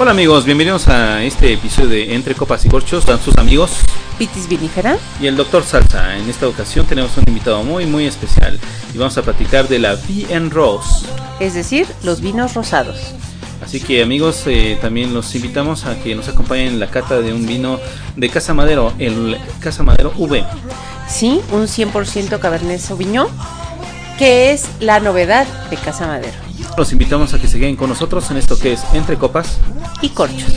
Hola amigos, bienvenidos a este episodio de Entre Copas y Corchos, dan sus amigos Pitis Vinífera y el Dr. Salsa. En esta ocasión tenemos un invitado muy muy especial y vamos a platicar de la VN Rose. es decir, los vinos rosados. Así que amigos, eh, también los invitamos a que nos acompañen en la cata de un vino de Casa Madero, el Casa Madero V. Sí, un 100% Cabernet Sauvignon, que es la novedad de Casa Madero. Los invitamos a que se queden con nosotros en esto que es Entre Copas. Y corchos.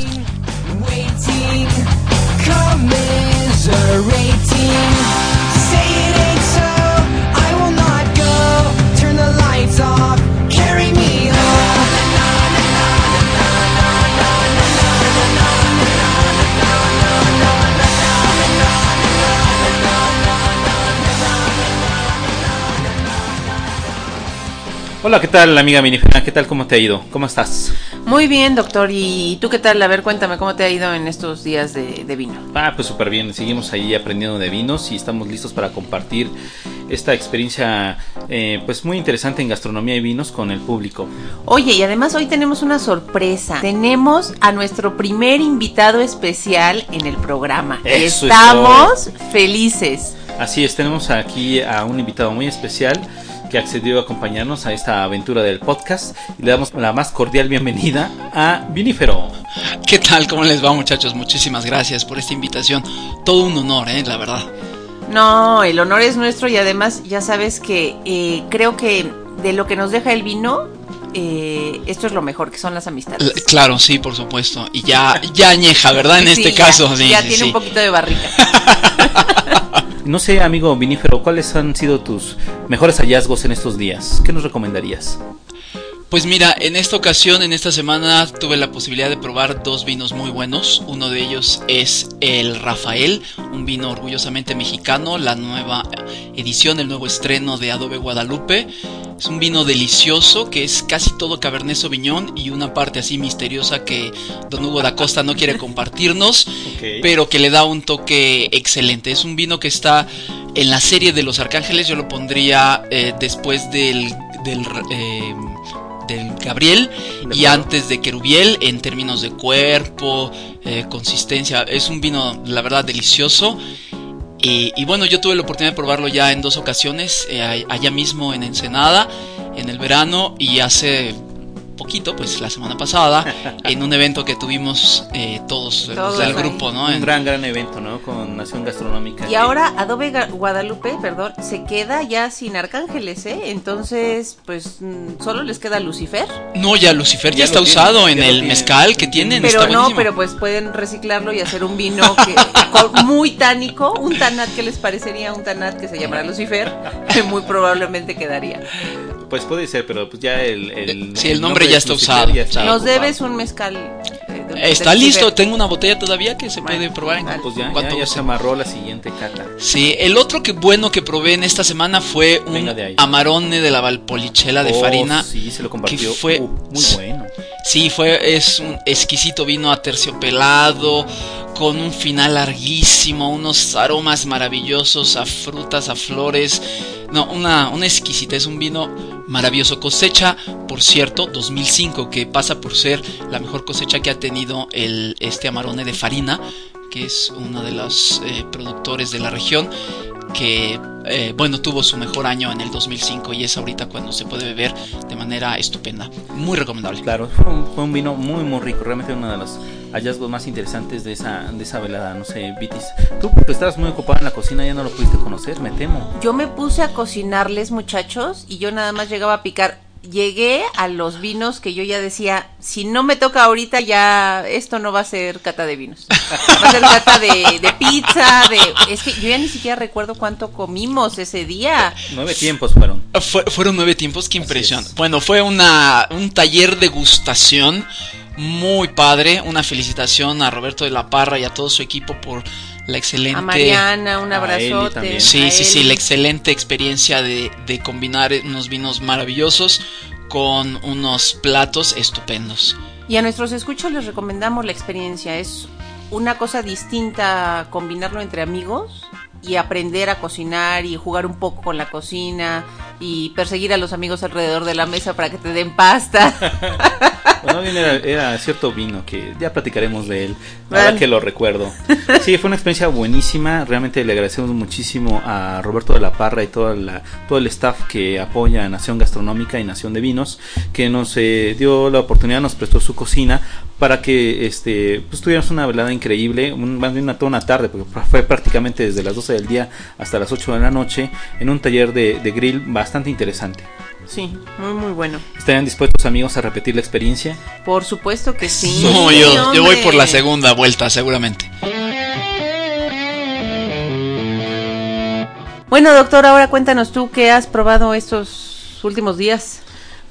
Hola, ¿qué tal amiga Minifera? ¿Qué tal? ¿Cómo te ha ido? ¿Cómo estás? Muy bien, doctor. ¿Y tú qué tal? A ver, cuéntame cómo te ha ido en estos días de, de vino. Ah, pues súper bien. Seguimos ahí aprendiendo de vinos y estamos listos para compartir esta experiencia eh, pues muy interesante en gastronomía y vinos con el público. Oye, y además hoy tenemos una sorpresa. Tenemos a nuestro primer invitado especial en el programa. Eso es Estamos felices. Así es, tenemos aquí a un invitado muy especial que accedió a acompañarnos a esta aventura del podcast y le damos la más cordial bienvenida a Vinífero. ¿Qué tal? ¿Cómo les va muchachos? Muchísimas gracias por esta invitación. Todo un honor, ¿eh? La verdad. No, el honor es nuestro y además ya sabes que eh, creo que de lo que nos deja el vino, eh, esto es lo mejor, que son las amistades. L- Claro, sí, por supuesto. Y ya, ya añeja, ¿verdad? En Sí, este ya- caso, sí. Ya sí, tiene sí. un poquito de barriga. No sé, amigo Vinífero, ¿cuáles han sido tus mejores hallazgos en estos días? ¿Qué nos recomendarías? Pues mira, en esta ocasión, en esta semana, tuve la posibilidad de probar dos vinos muy buenos. Uno de ellos es el Rafael, un vino orgullosamente mexicano, la nueva edición, el nuevo estreno de Adobe Guadalupe. Es un vino delicioso que es casi todo Cabernet Sauvignon y una parte así misteriosa que Don Hugo da Costa no quiere compartirnos, pero que le da un toque excelente. Es un vino que está en la serie de los Arcángeles, yo lo pondría eh, después del, del, eh, del Gabriel y antes de Querubiel en términos de cuerpo, eh, consistencia. Es un vino, la verdad, delicioso. Y, y bueno, yo tuve la oportunidad de probarlo ya en dos ocasiones, eh, allá mismo en Ensenada, en el verano y hace poquito, pues la semana pasada, en un evento que tuvimos eh, todos, los Todos del ahí. grupo, ¿no? Un En- gran, gran evento, ¿no? Con Nación Gastronómica. Y que- ahora Adobe Guadalupe, perdón, se queda ya sin arcángeles, ¿eh? Entonces, pues mm, solo les queda Lucifer. No, ya Lucifer ya, Ya está tienen, usado en ya el tienen. mezcal que tienen. Pero está no, pero pues pueden reciclarlo y hacer un vino que, con- muy tánico, un tanat que les parecería un tanat que se llamará Lucifer, que muy probablemente quedaría. Pues puede ser, pero pues ya el... el Sí, el nombre ya está usado. ya está Nos ocupado. debes un mezcal. eh, de- Está de listo, tengo una botella todavía que se Bueno, puede probar en vale. Pues ya, cuanto ya, se amarró la siguiente cata. Sí, el otro que bueno que probé en esta semana fue un de amarone de la Valpolichela de Oh, farina. Sí, se lo compartió. que fue- Uh, muy bueno. Sí, fue es un exquisito vino aterciopelado con un final larguísimo, unos aromas maravillosos a frutas, a flores. No, una una exquisita, es un vino maravilloso. Cosecha, por cierto, 2005, que pasa por ser la mejor cosecha que ha tenido el este amarone de farina, que es uno de los eh, productores de la región que eh, bueno tuvo su mejor año en el 2005 y es ahorita cuando se puede beber de manera estupenda muy recomendable Claro, fue un, fue un vino muy, muy rico. Realmente uno de los hallazgos más interesantes de esa, de esa velada. No sé, Vitis. Tú, porque estabas muy ocupada en la cocina, ya no lo pudiste conocer, me temo. Yo me puse a cocinarles, muchachos, y yo nada más llegaba a picar. Llegué a los vinos que yo ya decía, si no me toca ahorita ya esto no va a ser cata de vinos. Va a ser cata de, de pizza, de... Es que yo ya ni siquiera recuerdo cuánto comimos ese día. Nueve tiempos fueron. Fue- fueron nueve tiempos qué impresión es. bueno fue una un taller de gustación muy padre una felicitación a Roberto de la Parra y a todo su equipo por la excelente A Mariana, un abrazote. Sí, a sí, sí, la excelente experiencia de, de combinar unos vinos maravillosos con unos platos estupendos. Y a nuestros escuchos les recomendamos la experiencia. Es una cosa distinta combinarlo entre amigos y aprender a cocinar y jugar un poco con la cocina y perseguir a los amigos alrededor de la mesa para que te den pasta. Bueno, bien era, era cierto vino que ya platicaremos de él, Vale. ahora que lo recuerdo. Sí, fue una experiencia buenísima. Realmente le agradecemos muchísimo a Roberto de la Parra y toda la, todo el staff que apoya a Nación Gastronómica y Nación de Vinos, que nos eh, dio la oportunidad, nos prestó su cocina para que este, pues, tuviéramos una velada increíble, un- más bien una, toda una tarde, porque fue prácticamente desde las 12 del día hasta las 8 de la noche en un taller de, de grill bastante interesante. Sí, muy, muy bueno. ¿Estarían dispuestos amigos a repetir la experiencia? Por supuesto que sí. No, yo, yo voy por la segunda vuelta, seguramente. Bueno, doctor, ahora cuéntanos tú qué has probado estos últimos días.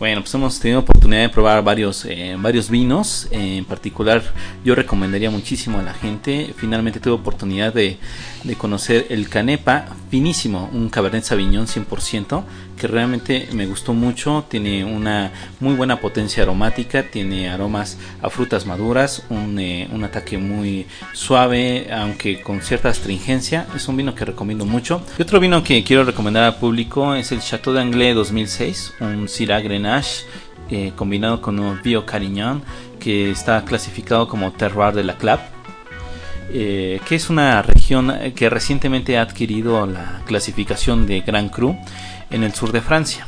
Bueno, pues hemos tenido oportunidad de probar varios, eh, varios vinos. Eh, en particular, yo recomendaría muchísimo a la gente. Finalmente tuve oportunidad de, de conocer el Canepa finísimo, un Cabernet Sauvignon 100%, que realmente me gustó mucho. Tiene una muy buena potencia aromática, tiene aromas a frutas maduras, un, eh, un ataque muy suave, aunque con cierta astringencia. Es un vino que recomiendo mucho. Y otro vino que quiero recomendar al público es el Chateau d'Anglais 2006, un Syrah Grenache eh, combinado con un Bio Carignan que está clasificado como Terroir de la Clap. Eh, que es una región que recientemente ha adquirido la clasificación de Grand Cru en el sur de Francia.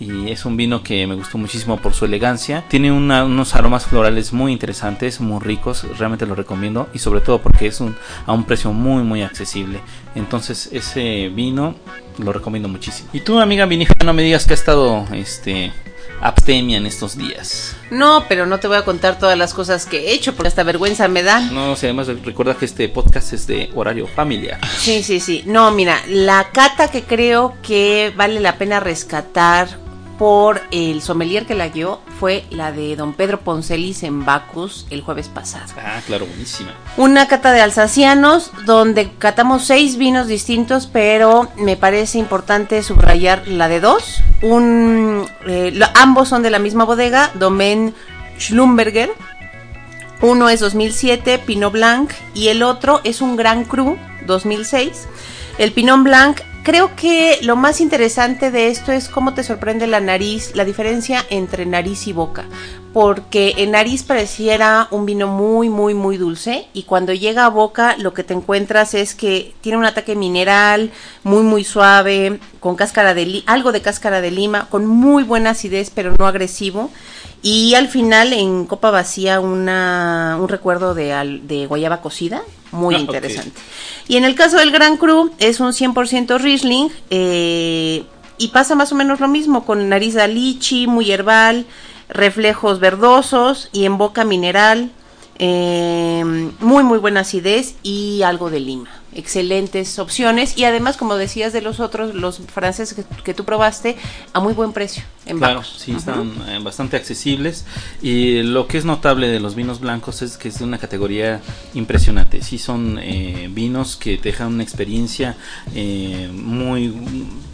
Y es un vino que me gustó muchísimo por su elegancia. Tiene unos aromas florales muy interesantes, muy ricos. Realmente lo recomiendo. Y sobre todo porque es a un precio muy, muy accesible. Entonces ese vino lo recomiendo muchísimo. Y tú, amiga vinífera, no me digas que ha estado este, abstemia en estos días. No, pero no te voy a contar todas las cosas que he hecho porque hasta vergüenza me dan. No, sé, además recuerda que este podcast es de horario familiar. Sí, sí, sí. No, mira, la cata que creo que vale la pena rescatar por el sommelier que la guió fue la de don Pedro Poncelis en Bacus el jueves pasado. Ah, claro, buenísima. Una cata de alsacianos donde catamos seis vinos distintos, pero me parece importante subrayar la de dos. Un, eh, lo- ambos son de la misma bodega, Domaine Schlumberger. Uno es 2007, Pinot Blanc, y el otro es un Gran Cru 2006. El Pinot Blanc, creo que lo más interesante de esto es cómo te sorprende la nariz, la diferencia entre nariz y boca. Porque en nariz pareciera un vino muy, muy, muy dulce, y cuando llega a boca lo que te encuentras es que tiene un ataque mineral muy, muy suave, con cáscara de algo de cáscara de lima, con muy buena acidez, pero no agresivo. Y al final en copa vacía una, un recuerdo de guayaba cocida, muy Ah, interesante. Y en el caso del Gran Cru es un 100% Riesling eh, y pasa más o menos lo mismo con nariz de lichi, muy herbal, reflejos verdosos y en boca mineral, eh, muy muy buena acidez y algo de lima. Excelentes opciones y además como decías de los otros, los franceses que, que tú probaste a muy buen precio. En Claro, sí, están eh, bastante accesibles. Y lo que es notable de los vinos blancos es que es de una categoría impresionante. Sí, son eh, vinos que te dejan una experiencia eh, muy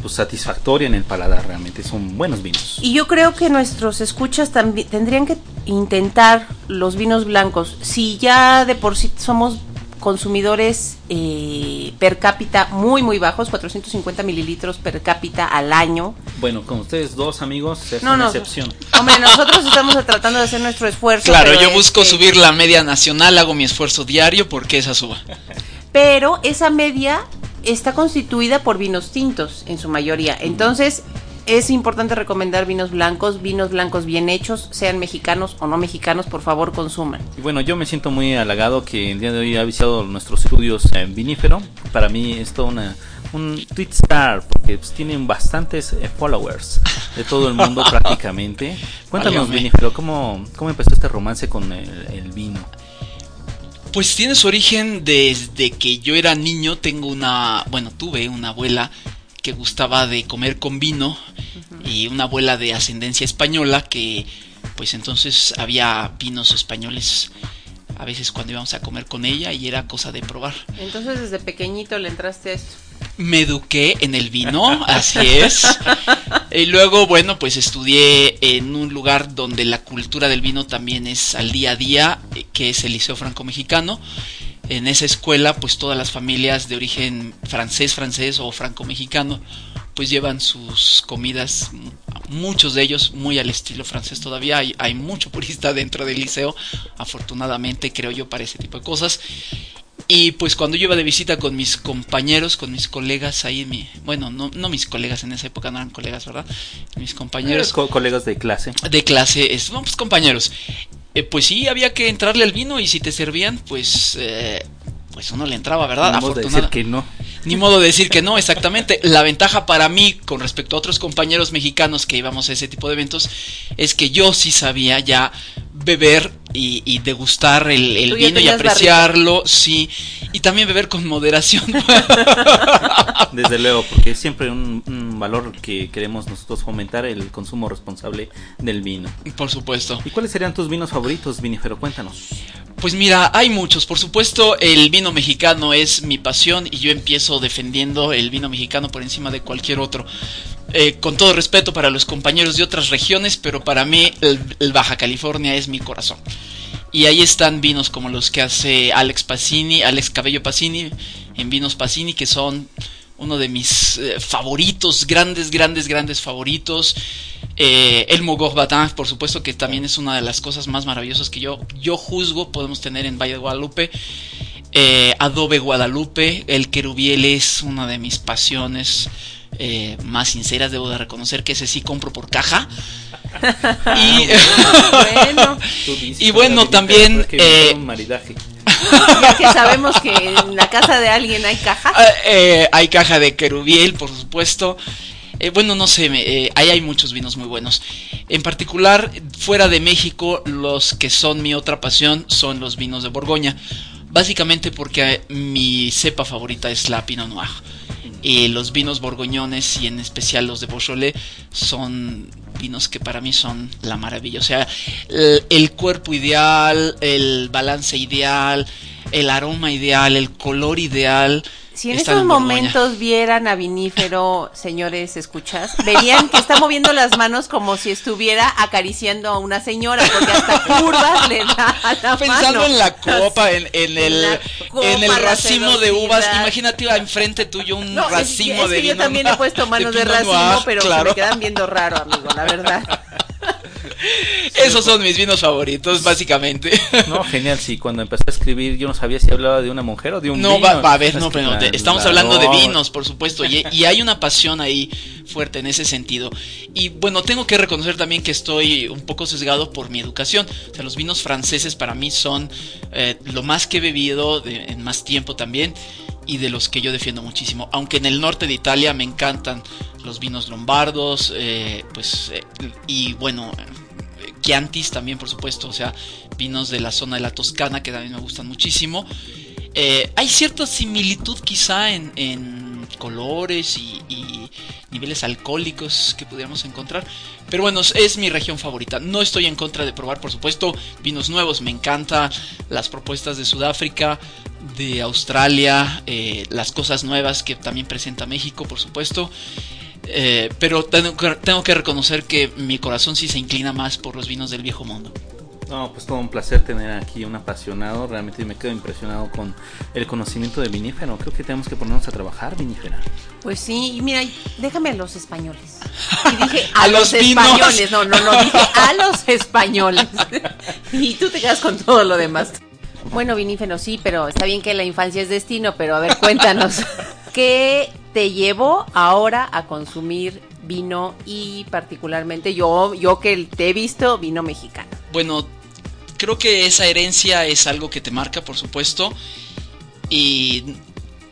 pues, satisfactoria en el paladar, realmente. Son buenos vinos. Y yo creo que nuestros escuchas también tendrían que intentar los vinos blancos. Si ya de por sí somos consumidores eh, per cápita muy muy bajos, 450 mililitros per cápita al año. Bueno, con ustedes dos amigos es No, una no, excepción. Hombre, nosotros estamos tratando de hacer nuestro esfuerzo. Claro, yo busco este, subir la media nacional, hago mi esfuerzo diario porque esa suba. Pero esa media está constituida por vinos tintos en su mayoría. Entonces, es importante recomendar vinos blancos, vinos blancos bien hechos, sean mexicanos o no mexicanos, por favor consuman. Y bueno, yo me siento muy halagado que el día de hoy ha visitado nuestros estudios en vinífero. Para mí es todo una, un tweet star porque pues, tienen bastantes eh, followers de todo el mundo prácticamente. Cuéntanos, vinífero, ¿cómo, ¿cómo empezó este romance con el, el vino? Pues tiene su origen desde que yo era niño. Tengo una, bueno, tuve una abuela que gustaba de comer con vino y una abuela de ascendencia española que, pues entonces había vinos españoles a veces cuando íbamos a comer con ella y era cosa de probar. Entonces, desde pequeñito le entraste a esto. Me eduqué en el vino, así es. Y luego, bueno, pues estudié en un lugar donde la cultura del vino también es al día a día, eh, que es el Liceo Franco-Mexicano. En esa escuela, pues todas las familias de origen francés, francés o franco-mexicano, pues llevan sus comidas, muchos de ellos muy al estilo francés todavía. Hay, hay mucho purista dentro del liceo, afortunadamente creo yo para ese tipo de cosas. Y pues cuando yo iba de visita con mis compañeros, con mis colegas ahí, mi, bueno, no, no mis colegas en esa época, no eran colegas, ¿verdad? Mis compañeros Co- colegas de clase. de clase, es, no, pues compañeros, eh, pues sí, había que entrarle al vino y si te servían, pues, eh, pues uno le entraba, ¿verdad? Ni modo de decir que no. Ni modo de decir que no, exactamente. La ventaja para mí con respecto a otros compañeros mexicanos que íbamos a ese tipo de eventos es que yo sí sabía ya beber y, y degustar el, vino y apreciarlo, sí, y también beber con moderación. Desde luego, porque es siempre un, un valor que queremos nosotros fomentar, el consumo responsable del vino. Por supuesto. ¿Y cuáles serían tus vinos favoritos, Vinifero? Cuéntanos. Pues mira, hay muchos. Por supuesto, el vino mexicano es mi pasión y yo empiezo defendiendo el vino mexicano por encima de cualquier otro. Eh, con todo respeto para los compañeros de otras regiones, pero para mí el, el Baja California es mi corazón. Y ahí están vinos como los que hace Alex Pacini, Alex Cabello Pacini, en Vinos Pacini, que son uno de mis eh, favoritos, grandes, grandes, grandes favoritos. Eh, el Mogor Batin, por supuesto que también es una de las cosas más maravillosas que yo, yo juzgo podemos tener en Valle de Guadalupe. Eh, Adobe Guadalupe, el Querubiel es una de mis pasiones eh, más sinceras, debo de reconocer que ese sí compro por caja. y, Bueno, Y bueno, también, eh, es un maridaje. ya que sabemos que en la casa de alguien hay caja. Ah, eh, hay caja de Querubiel, por supuesto. Eh, bueno, no sé, eh, ahí hay muchos vinos muy buenos. En particular, fuera de México, los que son mi otra pasión son los vinos de Borgoña. Básicamente porque mi cepa favorita es la Pinot Noir. Y los vinos borgoñones y en especial los de Beaujolais son vinos que para mí son la maravilla. O sea, el, el cuerpo ideal, el balance ideal, el aroma ideal, el color ideal. Si en estos momentos vieran a Vinífero, señores, escuchas, verían que está moviendo las manos como si estuviera acariciando a una señora, porque hasta curvas le da a la Pensando mano. en la copa, en, en el, La copa, en el racimo de uvas. Imagínate enfrente tuyo un No, es- racimo es, de que yo vino también he puesto manos de, racimo, Noir, pero se claro. me quedan viendo raro, amigo, la verdad. Esos son mis vinos favoritos, básicamente. No, genial, sí, cuando empecé a escribir yo no sabía si hablaba de una mujer o de un No, vino. va, va a ver, no, pero te- estamos hablando de no. vinos, por supuesto, y, y hay una pasión ahí fuerte en ese sentido. Y bueno, tengo que reconocer también que estoy un poco sesgado por mi educación. O sea, los vinos franceses para mí son eh, lo más que he bebido de- en más tiempo también y de los que yo defiendo muchísimo. Aunque en el norte de Italia me encantan los vinos lombardos, eh, pues, eh, y bueno, eh, Chiantis también, por supuesto, o sea, vinos de la zona de la Toscana que también me gustan muchísimo. Hay cierta similitud quizá en colores y, niveles alcohólicos que pudiéramos encontrar. Pero bueno, es- es mi región favorita. No estoy en contra de probar, por supuesto, vinos nuevos. Me encanta las propuestas de Sudáfrica, de Australia, eh, las cosas nuevas que también presenta México, por supuesto. Eh, pero tengo que, tengo que reconocer que mi corazón sí se inclina más por los vinos del viejo mundo. No, pues todo un placer tener aquí un apasionado. Realmente me quedo impresionado con el conocimiento de vinífero. Creo que tenemos que ponernos a trabajar, vinífera. Pues sí, y mira, déjame a los españoles. Y dije a, A los, los españoles, no, no, no, dije a los españoles. y tú te quedas con todo lo demás. Bueno, vinífero, sí, pero está bien que la infancia es destino, pero a ver, cuéntanos. ¿Qué te llevó ahora a consumir vino y particularmente yo, yo que te he visto, vino mexicano? Bueno, creo que esa herencia es algo que te marca, por supuesto. Y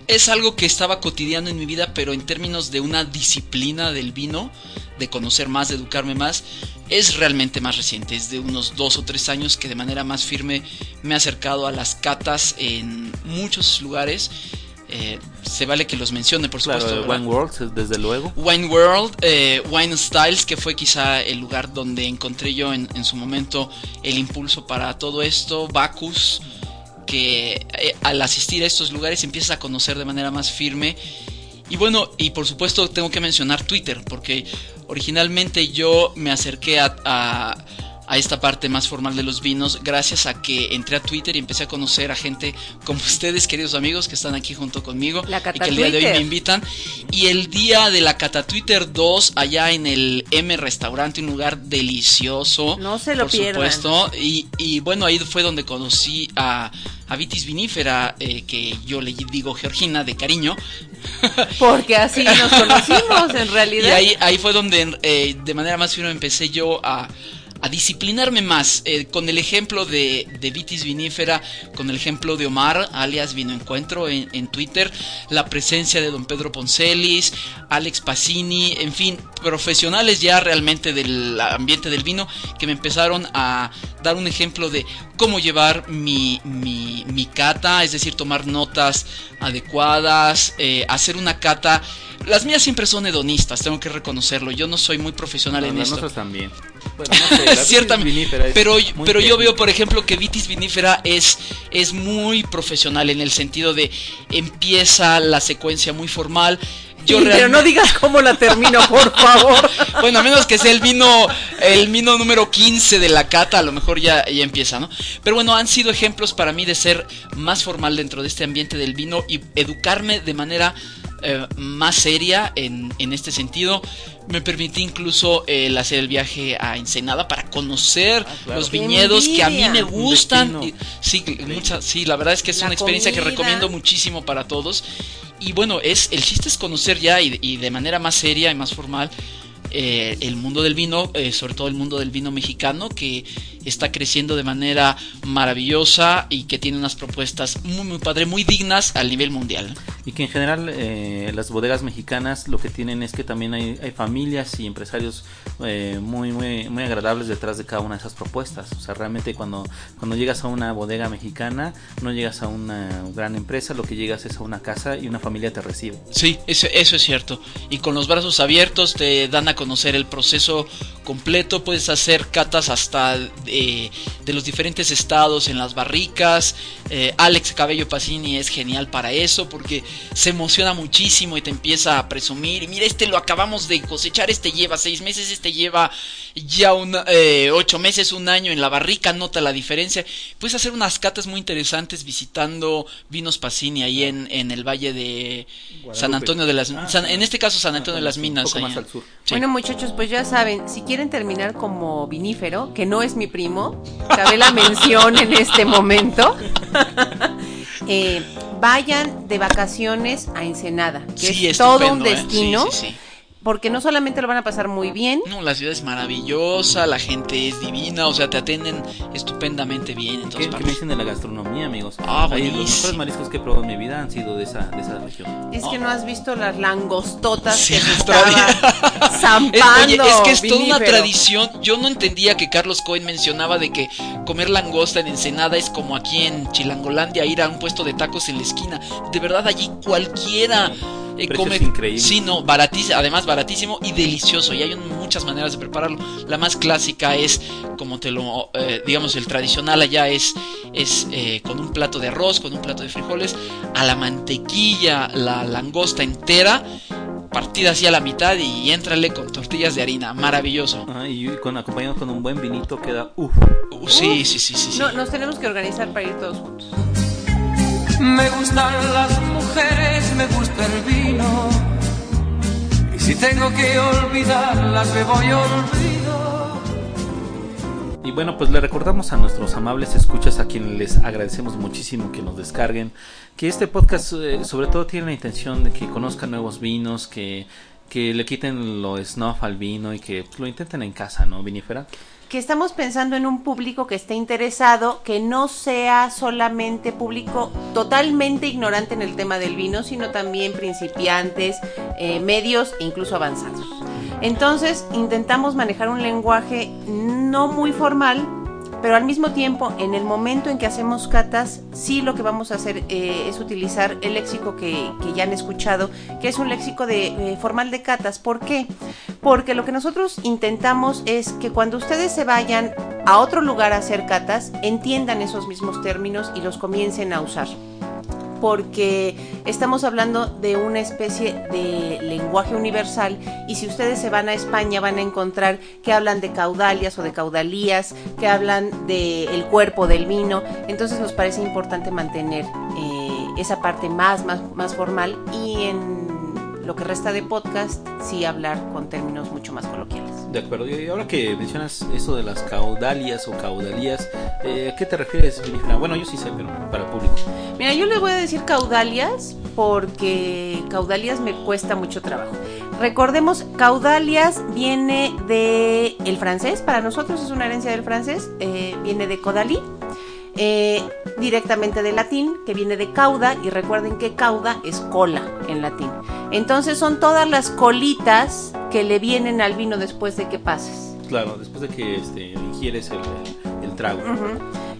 es algo que estaba cotidiano en mi vida, pero en términos de una disciplina del vino, de conocer más, de educarme más, es realmente más reciente. Es de unos dos o tres años que de manera más firme me he acercado a las catas en muchos lugares. Eh, se vale que los mencione, por supuesto. Wine World, desde luego. Wine World, eh, Wine Styles, que fue quizá el lugar donde encontré yo en, en su momento el impulso para todo esto, Bacchus, que eh, al asistir a estos lugares empiezas a conocer de manera más firme. Y bueno, y por supuesto tengo que mencionar Twitter, porque originalmente yo me acerqué a, a- a esta parte más formal de los vinos gracias a que entré a Twitter y empecé a conocer a gente como ustedes, queridos amigos, que están aquí junto conmigo La y Cata que el día de hoy me invitan. Y el día de la Cata Twitter 2, allá en el M Restaurante, un lugar delicioso. No se lo por pierdan. supuesto. Y, y bueno, ahí fue donde conocí a, a Vitis Vinífera, eh, que yo le digo Georgina de cariño. Porque así nos conocimos en Y realidad. ahí, ahí fue donde eh, de manera más firme empecé yo a, a disciplinarme más, eh, con el ejemplo de, de Vitis Vinífera, con el ejemplo de Omar, alias Vino Encuentro en, en Twitter, la presencia de don Pedro Poncelis, Alex Pacini, en fin, profesionales ya realmente del ambiente del vino que me empezaron a dar un ejemplo de cómo llevar mi, mi, mi cata, es decir, tomar notas adecuadas, eh, hacer una cata. Las mías siempre son hedonistas, tengo que reconocerlo. Yo no soy muy profesional en Las esto. también. Bueno, no sé, la vitis Ciertamente. vinífera es Pero, pero yo veo, por ejemplo, que Vitis Vinífera es, es muy profesional en el sentido de empieza la secuencia muy formal. Yo Sí, pero no digas cómo la termino, por favor. bueno, a menos que sea el vino, el vino número 15 de la cata, a lo mejor ya, ya empieza, ¿no? Pero bueno, han sido ejemplos para mí de ser más formal dentro de este ambiente del vino y educarme de manera eh, más seria en, en este sentido. Me permití incluso eh, el hacer el viaje a Ensenada para conocer Ah, claro. los ¡Qué viñedos que a mí me gustan. Y- sí, mucha- sí, la verdad es que es La una experiencia que comida. recomiendo muchísimo para todos. Y bueno, es el chiste es conocer ya y, y de manera más seria y más formal eh, el mundo del vino, eh, sobre todo el mundo del vino mexicano, que está creciendo de manera maravillosa y que tiene unas propuestas muy, muy padre, muy dignas al nivel mundial. Y que en general eh, las bodegas mexicanas lo que tienen es que también hay, hay familias y empresarios eh, muy, muy, muy agradables detrás de cada una de esas propuestas. O sea, realmente cuando, cuando llegas a una bodega mexicana, no llegas a una gran empresa, lo que llegas es a una casa y una familia te recibe. Sí, eso, eso es cierto. Y con los brazos abiertos te dan a conocer el proceso completo. Puedes hacer catas hasta eh, de los diferentes estados en las barricas. Eh, Alex Cabello Pacini es genial para eso porque se emociona muchísimo y te empieza a presumir. Mira, este lo acabamos de cosechar, este lleva seis meses, este lleva ya un, eh, ocho meses, un año en la barrica. Nota la diferencia. Puedes hacer unas catas muy interesantes visitando Vinos Pacini ahí en, en el valle de San. Antonio de las Ah, San- en este caso San Antonio de las Un Minas poco más allá. al sur. Sí. Bueno, muchachos, pues ya saben, si quieren terminar como vinífero, que no es mi primo, cabe la mención en este momento, eh, vayan de vacaciones a Ensenada, que Sí, es todo un ¿eh? destino, Sí, sí, sí. Porque no solamente lo van a pasar muy bien, No, la ciudad es maravillosa, la gente es divina, o sea, te atienden estupendamente bien en todas ¿Qué, qué me partes. dicen de la gastronomía, amigos? Ah, Ahí los mejores mariscos que he probado en mi vida han sido de esa, de esa región. es que no has visto las langostotas Sí, que se las zampando. oye, es que es toda una tradición. Yo no entendía que Carlos Cohen mencionaba de que comer langosta en Ensenada es como aquí en Chilangolandia ir a un puesto de tacos en la esquina. De verdad, allí cualquiera eh, come. increíbles. Sí, no, baratísimo, además baratísimo y delicioso. Y hay muchas maneras de prepararlo. La más clásica es, como te lo, eh, digamos, el tradicional allá es, es eh, con un plato de arroz, con un plato de frijoles, a la mantequilla, la langosta entera partida así a la mitad y éntrale con tortillas de harina. Maravilloso. Ah, y con, acompañado con un buen vinito queda uff. Uh, sí, sí, sí, sí. sí. No, nos tenemos que organizar para ir todos juntos. Me gustan las mujeres, me gusta el vino. Y si tengo que olvidarlas, me voy olvido. Y bueno, pues le recordamos a nuestros amables escuchas a quienes les agradecemos muchísimo que nos descarguen, que este podcast eh, sobre todo tiene la intención de que conozcan nuevos vinos, que, que le quiten lo snuff al vino y que lo intenten en casa, ¿no, Vinífera? Que estamos pensando en un público que esté interesado, que no sea solamente público totalmente ignorante en el tema del vino, sino también principiantes, eh, medios e incluso avanzados. Entonces intentamos manejar un lenguaje no muy formal, pero al mismo tiempo, en el momento en que hacemos catas, sí lo que vamos a hacer eh, es utilizar el léxico que, que ya han escuchado, que es un léxico de, eh, formal de catas. ¿Por qué? Porque lo que nosotros intentamos es que cuando ustedes se vayan a otro lugar a hacer catas, entiendan esos mismos términos y los comiencen a usar. porque estamos hablando de una especie de lenguaje universal y si ustedes se van a España van a encontrar que hablan de caudalias o de caudalías, que hablan del cuerpo del vino, entonces nos parece importante mantener eh, esa parte más, más, más formal y en lo que resta de podcast sí hablar con términos mucho más coloquiales. De acuerdo, y ahora que mencionas eso de las caudalias o caudalías, eh, ¿a qué te refieres, Vinifra? Bueno, yo sí sé, pero para el público. Mira, yo les voy a decir caudalias porque caudalias me cuesta mucho trabajo. Recordemos, caudalias viene de el francés, para nosotros es una herencia del francés, eh, viene de codalí, eh, directamente del latín, que viene de cauda, y recuerden que cauda es cola en latín. Entonces son todas las colitas que le vienen al vino después de que pases. Claro, después de que este, ingieres el, el- el trago.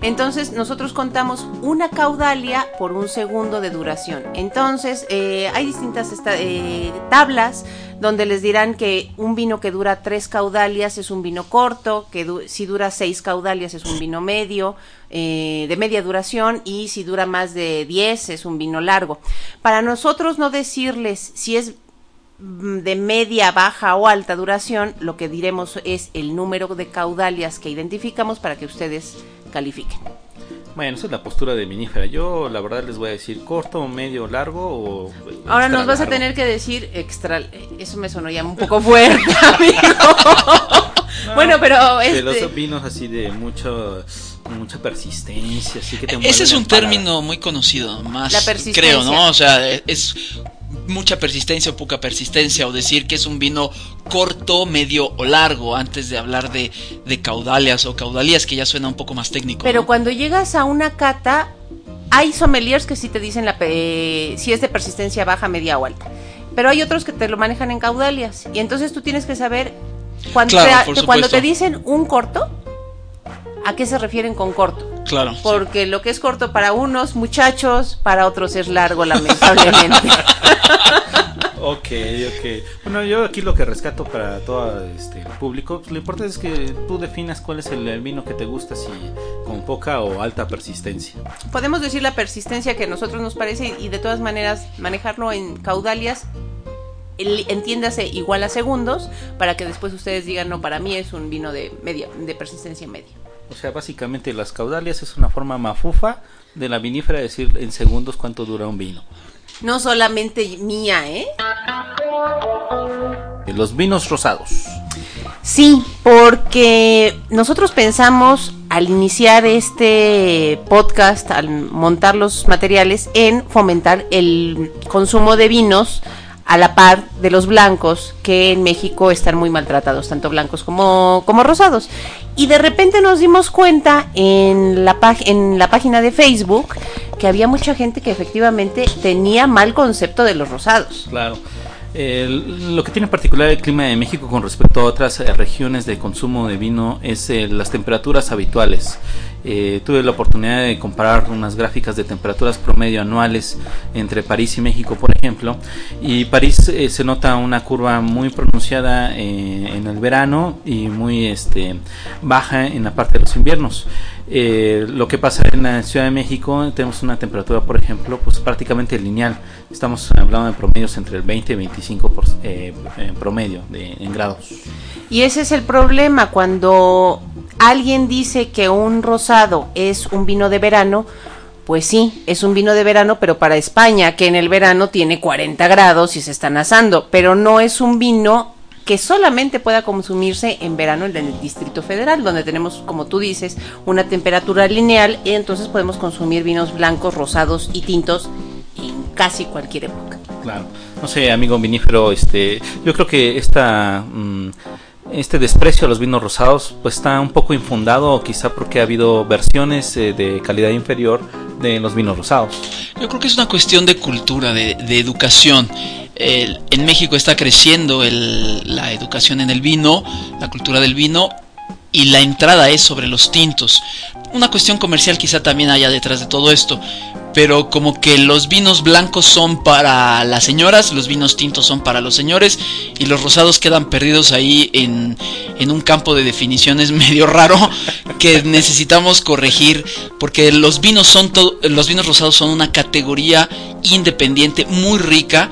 Entonces nosotros contamos una caudalia por un segundo de duración. Entonces eh, hay distintas eh, tablas donde les dirán que un vino que dura tres caudalias es un vino corto, que si dura seis caudalias es un vino medio, eh, de media duración, y si dura más de diez es un vino largo. Para nosotros no decirles si es mm, de media, baja o alta duración, lo que diremos es el número de caudalias que identificamos para que ustedes califiquen. Bueno, esa es la postura de Vinífera. Yo, la verdad, les voy a decir corto, medio, largo o. Ahora nos vas a tener que decir extra, eh, eso me sonó ya un poco fuerte, amigo. bueno, pero De este, los vinos así de mucho, mucha persistencia, así que te Ese es un término muy conocido, más La persistencia. creo, ¿no? O sea, es mucha persistencia o poca persistencia, o decir que es un vino corto, medio o largo, antes de hablar de, de caudalias o caudalías, que ya suena un poco más técnico. pero ¿no? cuando llegas a una cata, hay sommeliers que sí te dicen la, eh, si es de persistencia baja, media o alta. Pero hay otros que te lo manejan en caudalias. Y entonces tú tienes que saber, cuando, Claro, te, por cuando te dicen un corto, ¿a qué se refieren con corto? Claro. Porque lo que es corto para unos muchachos, para otros es largo, lamentablemente. Ok, ok. Bueno, yo aquí lo que rescato para todo este, el público, pues, lo importante es que tú definas cuál es el, el vino que te gusta, si con poca o alta persistencia. Podemos decir la persistencia que a nosotros nos parece y de todas maneras manejarlo en caudalias, el- entiéndase igual a segundos, para que después ustedes digan, no, para mí es un vino de media, de persistencia media. O sea, básicamente las caudalias es una forma mafufa de la vinífera de decir en segundos cuánto dura un vino. No solamente mía, ¿eh? De Los vinos rosados. Sí, porque nosotros pensamos al iniciar este podcast, al montar los materiales, en fomentar el consumo de vinos a la par de los blancos, que en México están muy maltratados, tanto blancos como, como rosados. Y de repente nos dimos cuenta en la, en la página de Facebook que había mucha gente que efectivamente tenía mal concepto de los rosados. Claro. Lo que tiene en particular el clima de México con respecto a otras eh, regiones de consumo de vino es eh, las temperaturas habituales. Eh, tuve la oportunidad de comparar unas gráficas de temperaturas promedio anuales entre París y México, por ejemplo. Y París eh, se nota una curva muy pronunciada eh, en el verano y muy este, baja en la parte de los inviernos. Eh, lo que pasa en la Ciudad de México, tenemos una temperatura, por ejemplo, pues prácticamente lineal. Estamos hablando de promedios entre el 20 y 25 por, eh, promedio de, en grados. Y ese es el problema cuando alguien dice que un rosado es un vino de verano, pues sí, es un vino de verano, pero para España, que en el verano tiene 40 grados y se están asando, pero no es un vino que solamente pueda consumirse en verano en el Distrito Federal, donde tenemos, como tú dices, una temperatura lineal y entonces podemos consumir vinos blancos, rosados y tintos en casi cualquier época. Claro. No sé, amigo vinífero, este, yo creo que esta, mm, este desprecio a los vinos rosados pues está un poco infundado, quizá porque ha habido versiones eh, de calidad inferior de los vinos rosados. Yo creo que es una cuestión de cultura, de, de educación. En México está creciendo la educación en el vino, la cultura del vino, y la entrada es sobre los tintos. Una cuestión comercial quizá también haya detrás de todo esto, pero como que los vinos blancos son para las señoras, los vinos tintos son para los señores y los rosados quedan perdidos ahí en, en un campo de definiciones medio raro que necesitamos corregir porque los vinos son los vinos rosados son una categoría independiente muy rica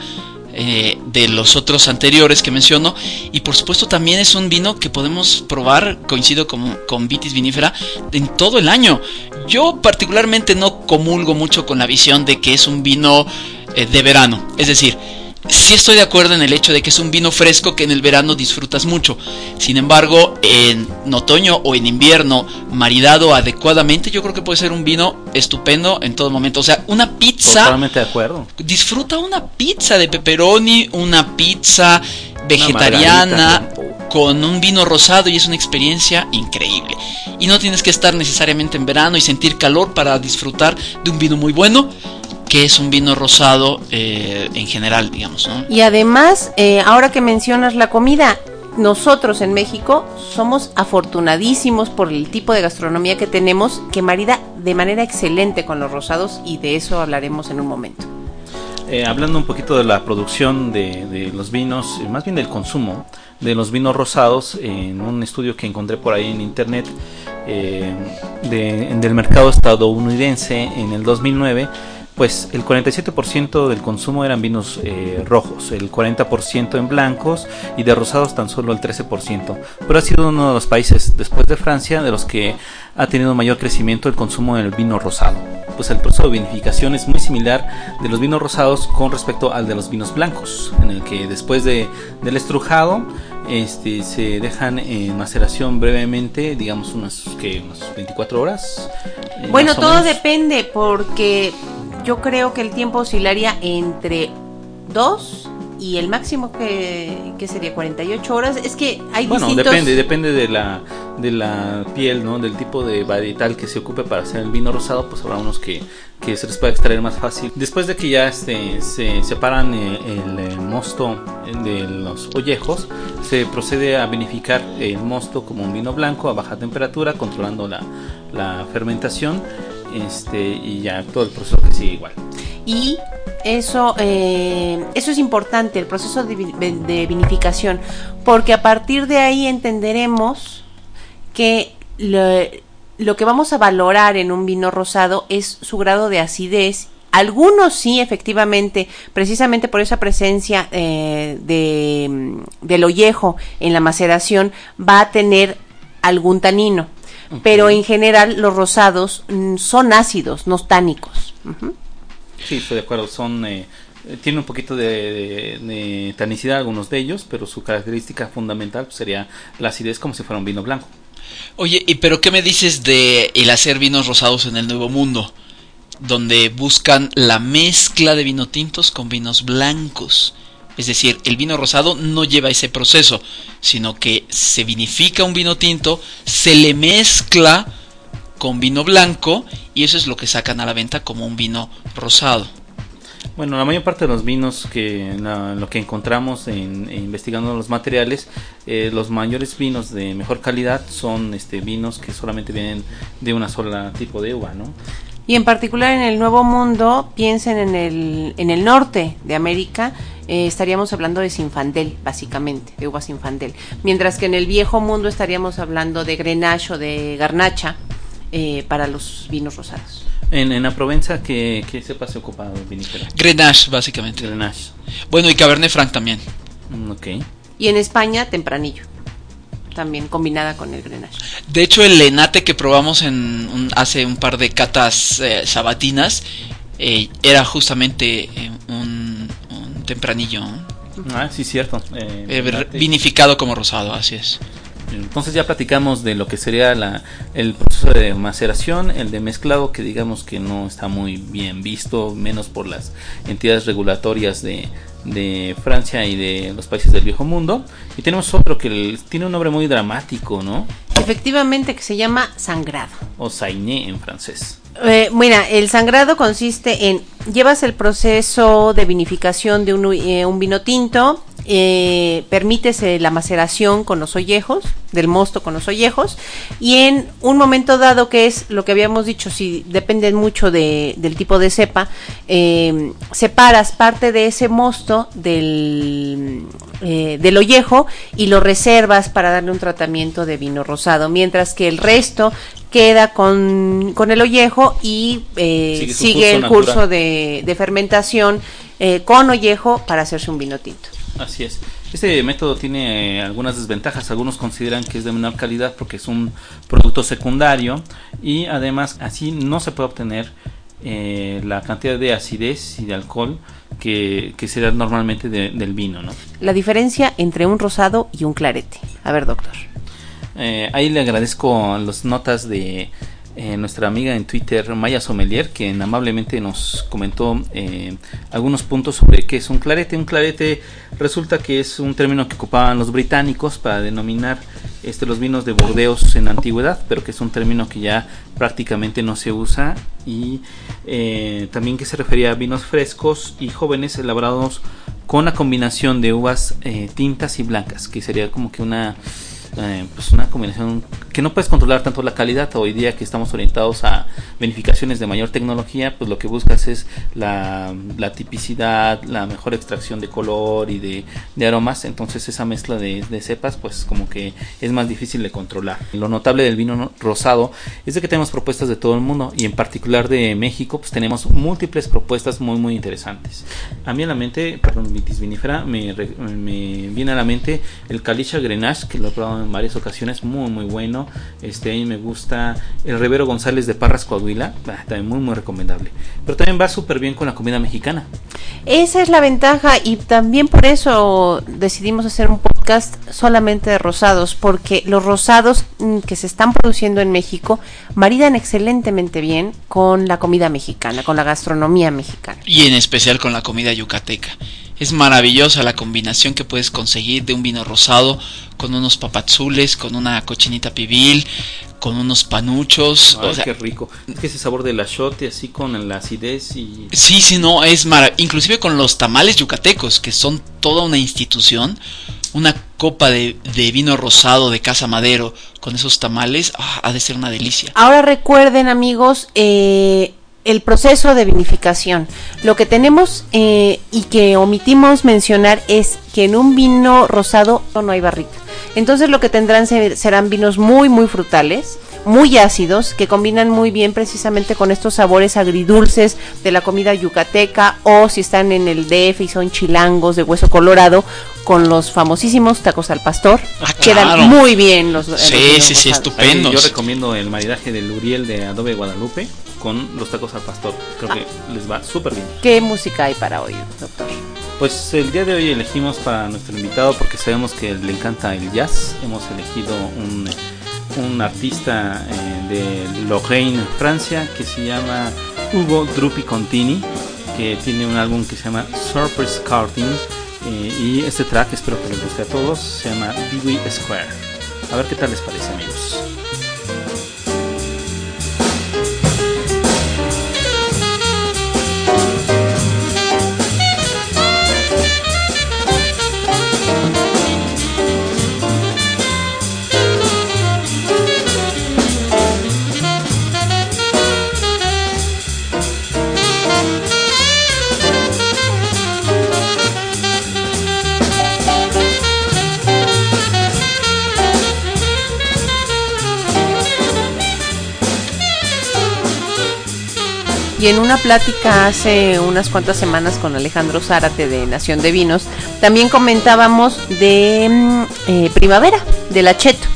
eh, de los otros anteriores que menciono. Y por supuesto también es un vino que podemos probar coincido con, con vitis vinífera en todo el año. Yo particularmente no comulgo mucho con la visión de que es un vino eh, de verano. Es decir sí estoy de acuerdo en el hecho de que es un vino fresco que en el verano disfrutas mucho sin embargo en otoño o en invierno maridado adecuadamente yo creo que puede ser un vino estupendo en todo momento o sea una pizza Totalmente de acuerdo. disfruta una pizza de pepperoni, una pizza vegetariana con un vino rosado y es una experiencia increíble. Y no tienes que estar necesariamente en verano y sentir calor para disfrutar de un vino muy bueno, que es un vino rosado eh, en general, digamos. ¿no? Y además, eh, ahora que mencionas la comida, nosotros en México somos afortunadísimos por el tipo de gastronomía que tenemos, que marida de manera excelente con los rosados y de eso hablaremos en un momento. Eh, hablando un poquito de la producción de, de los vinos, más bien del consumo de los vinos rosados, en un estudio que encontré por ahí en internet eh, de- del mercado estadounidense en el 2009, pues el 47% del consumo eran vinos eh, rojos, el 40% en blancos y de rosados tan solo el 13%. Pero ha sido uno de los países, después de Francia, de los que ha tenido mayor crecimiento el consumo del vino rosado. Pues el proceso de vinificación es muy similar de los vinos rosados con respecto al de los vinos blancos, en el que después de, del estrujado este, se dejan en maceración brevemente, digamos unas, que, unas 24 horas. eh, Bueno, todo menos. depende porque yo creo que el tiempo oscilaría entre 2 y el máximo que, que sería 48 horas. Es que hay Bueno, distintos... depende, depende de la, de la piel, ¿no? Del tipo de varietal que se ocupe para hacer el vino rosado, pues habrá unos que, que se les puede extraer más fácil. Después de que ya este, se separan eh, el, eh, mosto de los ollejos, se procede a vinificar el mosto como un vino blanco a baja temperatura, controlando la, la fermentación. Este, y ya todo el proceso que sigue igual. Y eso, eh, eso es importante, el proceso de, vi- de vinificación, porque a partir de ahí entenderemos que lo, lo que vamos a valorar en un vino rosado es su grado de acidez. Algunos sí, efectivamente, precisamente por esa presencia eh, de, del ollejo en la maceración, va a tener algún tanino. Pero en general los rosados mm, son ácidos, no tánicos. Ujú. Sí, estoy de acuerdo. Son, eh, eh, tiene un poquito de, de- de tanicidad algunos de ellos, pero su característica fundamental pues, sería la acidez como si fuera un vino blanco. Oye, ¿y pero qué me dices de el hacer vinos rosados en el Nuevo Mundo? Donde buscan la mezcla de vino tintos con vinos blancos. Es decir, el vino rosado no lleva ese proceso, sino que se vinifica un vino tinto, se le mezcla con vino blanco y eso es lo que sacan a la venta como un vino rosado. Bueno, la mayor parte de los vinos que lo que encontramos en, en investigando los materiales, eh, los mayores vinos de mejor calidad son este vinos que solamente vienen de una sola tipo de uva, ¿no? Y en particular en el Nuevo Mundo, piensen en el, en el norte de América, eh, estaríamos hablando de Sinfandel, básicamente, de uvas Sinfandel. Mientras que en el Viejo Mundo estaríamos hablando de Grenache o de Garnacha eh, para los vinos rosados. En, en la Provenza, ¿qué, qué cepa se ocupa de vinífera? Grenache, básicamente. Grenache. Bueno, y Cabernet Franc también. Mm, Ok. Y en España, Tempranillo, también combinada con el Grenache. De hecho, el enate que probamos en un- hace un par de catas eh, sabatinas eh, era justamente eh, un, un tempranillo. Ah, sí, cierto. Eh, Eh, vinificado como rosado, así es. Entonces ya platicamos de lo que sería la, el proceso de maceración, el de mezclado, que digamos que no está muy bien visto, menos por las entidades regulatorias de, de Francia y de los países del viejo mundo. Y tenemos otro que tiene un nombre muy dramático, ¿no? Efectivamente, que se llama sangrado. O sainé en francés. Eh, mira, el sangrado consiste en llevas el proceso de vinificación de un, eh, vino tinto eh, permites eh, la maceración con los ollejos, del mosto con los ollejos, y en un momento dado, que es lo que habíamos dicho, si depende mucho de- del tipo de cepa, eh, separas parte de ese mosto del, eh, del ollejo y lo reservas para darle un tratamiento de vino rosado, mientras que el resto queda con, con el ollejo y eh, Sigue sigue, su curso el curso de, de fermentación eh, con ollejo para hacerse un vino tinto. Así es. Este método tiene eh, algunas desventajas. Algunos consideran que es de menor calidad porque es un producto secundario y además así no se puede obtener eh, la cantidad de acidez y de alcohol que, que se da normalmente de- del vino, ¿no? La diferencia entre un rosado y un clarete. A ver, doctor. Eh, ahí le agradezco las notas de eh, nuestra amiga en Twitter, Maya Sommelier, que amablemente nos comentó eh, algunos puntos sobre qué es un clarete. Un clarete resulta que es un término que ocupaban los británicos para denominar este, los vinos de Burdeos en antigüedad, pero que es un término que ya prácticamente no se usa y también que se refería a vinos frescos y jóvenes elaborados con la combinación de uvas tintas y blancas, que sería como que una eh, pues una combinación que no puedes controlar tanto la calidad. Hoy día que estamos orientados a verificaciones de mayor tecnología pues lo que buscas es la, la tipicidad la mejor extracción de color y de, de aromas. Entonces esa mezcla de, de cepas pues como que es más difícil de controlar. Lo notable del vino no- rosado es de que tenemos propuestas de todo el mundo y en particular de México pues tenemos múltiples propuestas muy muy interesantes. A mí a la mente perdón vitis vinifera me, me viene a la mente el Calicha Grenache que lo he probado en varias ocasiones muy muy bueno este a mí me gusta el Rivero González de Parras Coahuila ah, también muy muy recomendable pero también va súper bien con la comida mexicana Esa es la ventaja y también por eso decidimos hacer un podcast solamente de rosados, porque los rosados mm, que se están produciendo en México maridan excelentemente bien con la comida mexicana, con la gastronomía mexicana. Y en especial con la comida yucateca. Es maravillosa la combinación que puedes conseguir de un vino rosado con unos papazules, con una cochinita pibil, con unos panuchos. Ay, o sea, qué rico es que ese sabor del achote así con la acidez y Sí, sí, no, es maravilloso. Inclusive con los tamales yucatecos, que son toda una institución. Una copa de, de vino rosado de Casa Madero con esos tamales, ah, ha de ser una delicia. Ahora recuerden amigos eh, el proceso de vinificación. Lo que tenemos eh, y que omitimos mencionar es que en un vino rosado no hay barrica. Entonces lo que tendrán se- serán vinos muy muy frutales, muy ácidos, que combinan muy bien precisamente con estos sabores agridulces de la comida yucateca o si están en el DF y son chilangos de hueso colorado con los famosísimos tacos al pastor. Ah, Quedan claro. muy bien los, los Sí, vinos sí, sí, rosados. estup- Ahí Estupendos. yo recomiendo el maridaje del Uriel de Adobe Guadalupe con los tacos al pastor. Creo que les va súper bien. ¿Qué música hay para hoy, doctor? Pues el día de hoy elegimos para nuestro invitado porque sabemos que le encanta el jazz. Hemos elegido un, un artista eh, de Lorraine, Francia, que se llama Hugo Drupi Contini, que tiene un álbum que se llama Surface Karting. eh, y este track, espero que les guste a todos, se llama Dewey Square. A ver qué tal les parece, amigos. Y en una plática hace unas cuantas semanas con Alejandro Zárate de Nación de Vinos, también comentábamos de mm, eh, Primavera, del Acheto.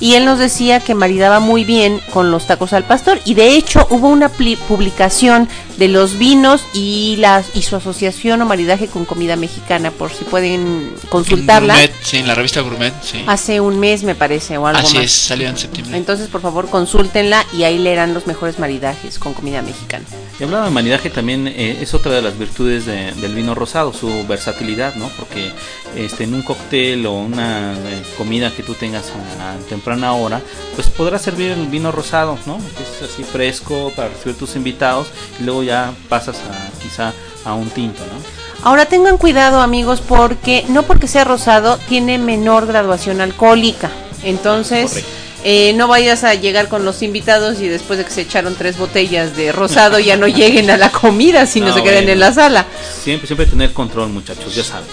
Y él nos decía que maridaba muy bien con los tacos al pastor. Y de hecho hubo una publicación de los vinos y, las, y su asociación o maridaje con comida mexicana, por si pueden consultarla. Gourmet, sí, en la revista Gourmet, sí. Hace un mes me parece o algo Así más. es, salió en septiembre. Entonces, por favor, consúltenla y ahí leerán los mejores maridajes con comida mexicana. Y hablando de maridaje también eh, es otra de las virtudes de- del vino rosado, su versatilidad, ¿no? Porque este, en un cóctel o una eh, comida que tú tengas a, a temprana hora, pues podrás servir el vino rosado, ¿no? Que es así fresco para recibir tus invitados y luego ya pasas a quizá a un tinto, ¿no? Ahora tengan cuidado amigos porque no porque sea rosado tiene menor graduación alcohólica. Entonces eh, no vayas a llegar con los invitados y después de que se echaron tres botellas de rosado ya no lleguen a la comida sino No, se queden bueno. en la sala. Siempre, siempre tener control, muchachos, ya saben.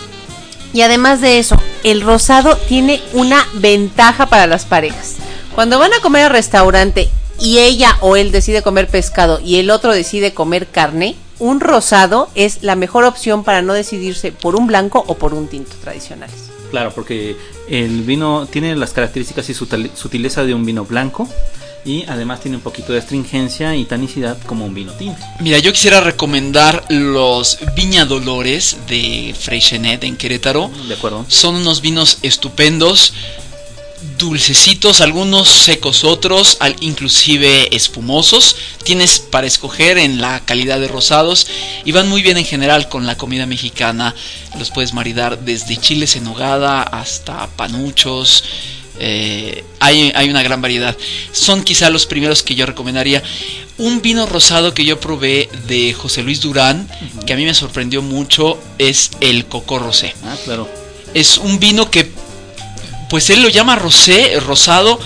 Y además de eso, el rosado tiene una ventaja para las parejas. Cuando van a comer al restaurante y ella o él decide comer pescado y el otro decide comer carne, un rosado es la mejor opción para no decidirse por un blanco o por un tinto tradicionales. Claro, porque el vino tiene las características y sutil- sutileza de un vino blanco y además tiene un poquito de astringencia y tanicidad como un vino tinto. Mira, yo quisiera recomendar los Viña Dolores de Freixenet en Querétaro. ¿De acuerdo? Son unos vinos estupendos, dulcecitos, algunos secos otros, al- inclusive espumosos. Tienes para escoger en la calidad de rosados y van muy bien en general con la comida mexicana. Los puedes maridar desde chiles en nogada hasta panuchos. eh, hay, hay una gran variedad. Son quizá los primeros que yo recomendaría. Un vino rosado que yo probé de José Luis Durán, que a mí me sorprendió mucho, es el Cocó Rosé Ah, claro. es un vino que pues él lo llama rosé, rosado,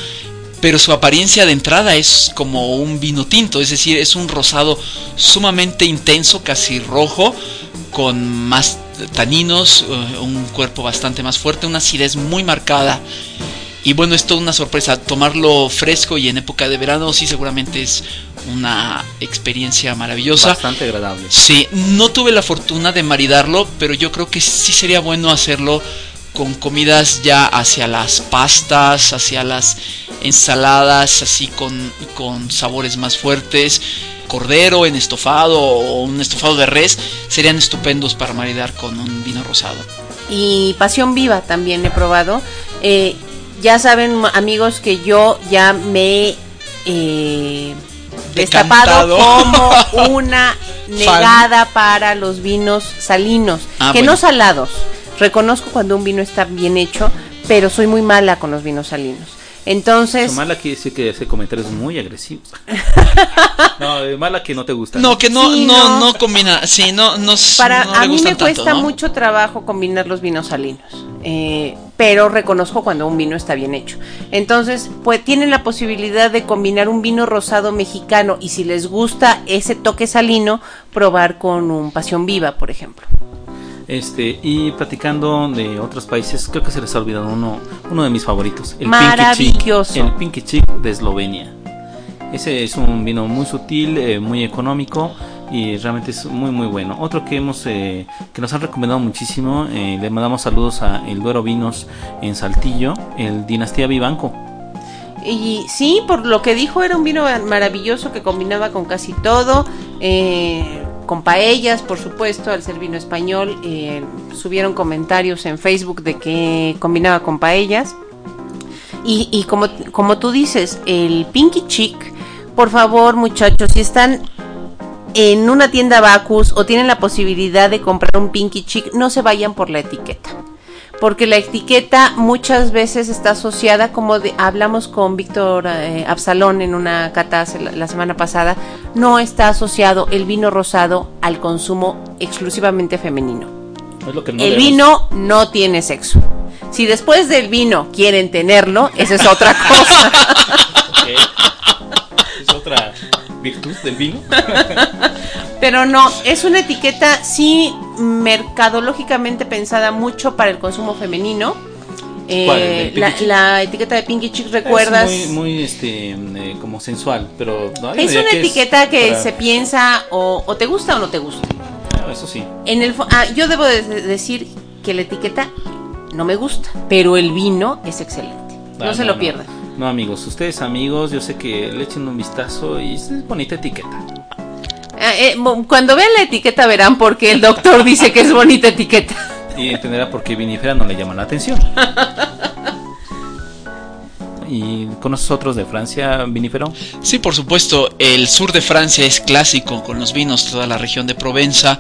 pero su apariencia de entrada es como un vino tinto, es decir, es un rosado sumamente intenso, casi rojo, con más taninos, eh, un cuerpo bastante más fuerte, una acidez muy marcada. Y bueno, es toda una sorpresa. Tomarlo fresco y en época de verano sí seguramente es una experiencia maravillosa. Bastante agradable. Sí, no tuve la fortuna de maridarlo, pero yo creo que sí sería bueno hacerlo con comidas ya hacia las pastas, hacia las ensaladas, así con, con sabores más fuertes. Cordero en estofado o un estofado de res serían estupendos para maridar con un vino rosado. Y Pasión Viva también he probado. Eh, ya saben, amigos, que yo ya me he eh, destapado como una negada para los vinos salinos, Ah, que bueno. no salados. Reconozco cuando un vino está bien hecho, pero soy muy mala con los vinos salinos. Entonces, Su mala quiere decir que hace comentarios muy agresivos. no, de mala que no te gusta. No, que no, Sí, no, no. no combina, sí, no, no, para no a le mí me tanto, cuesta ¿no? mucho trabajo combinar los vinos salinos, eh, pero reconozco cuando un vino está bien hecho. Entonces, pues tienen la posibilidad de combinar un vino rosado mexicano y si les gusta ese toque salino, probar con un Pasión Viva, por ejemplo. Este, y platicando de otros países, creo que se les ha olvidado uno, uno de mis favoritos. El Maravilloso. Pinky Chick, el Pinky Chick de Eslovenia. Ese es un vino muy sutil, eh, muy económico y realmente es muy muy bueno. Otro que hemos eh, que nos han recomendado muchísimo, eh, le mandamos saludos a El Duero Vinos en Saltillo, el Dinastía Vivanco. Y sí, por lo que dijo, era un vino maravilloso que combinaba con casi todo, eh, con paellas, por supuesto, al ser vino español. eh, subieron comentarios en Facebook de que combinaba con paellas. Y, y como, como tú dices, el Pinky Chick, por favor, muchachos, si están en una tienda Bacus o tienen la posibilidad de comprar un Pinky Chick, no se vayan por la etiqueta porque la etiqueta muchas veces está asociada, como de- hablamos con Víctor eh, Absalón en una cata la, la semana pasada, no está asociado el vino rosado al consumo exclusivamente femenino. Es lo que no el debemos- vino no tiene sexo. Si después del vino quieren tenerlo, esa es otra cosa. Ok. Es otra virtud del vino. Pero no, es una etiqueta sí mercadológicamente pensada mucho para el consumo femenino. Eh, ¿Cuál? ¿El del la, etiqueta de Pinky Chick, ¿recuerdas? Es muy, muy este, eh, como sensual, pero no, Es una que etiqueta que para- se piensa o, o te gusta o no te gusta. Ah, Eso sí. En el ah, yo debo de de- decir que la etiqueta no me gusta, pero el vino es excelente. No Ah, se lo pierdan. No, amigos, ustedes amigos, yo sé que le echen un vistazo y es bonita etiqueta. Ah, eh, cuando vean la etiqueta verán por qué el doctor dice que es bonita etiqueta. Y entenderá por qué vinifera no le llama la atención. ¿Y conoces otros de Francia, vinífero? Sí, por supuesto, el sur de Francia es clásico con los vinos, toda la región de Provenza.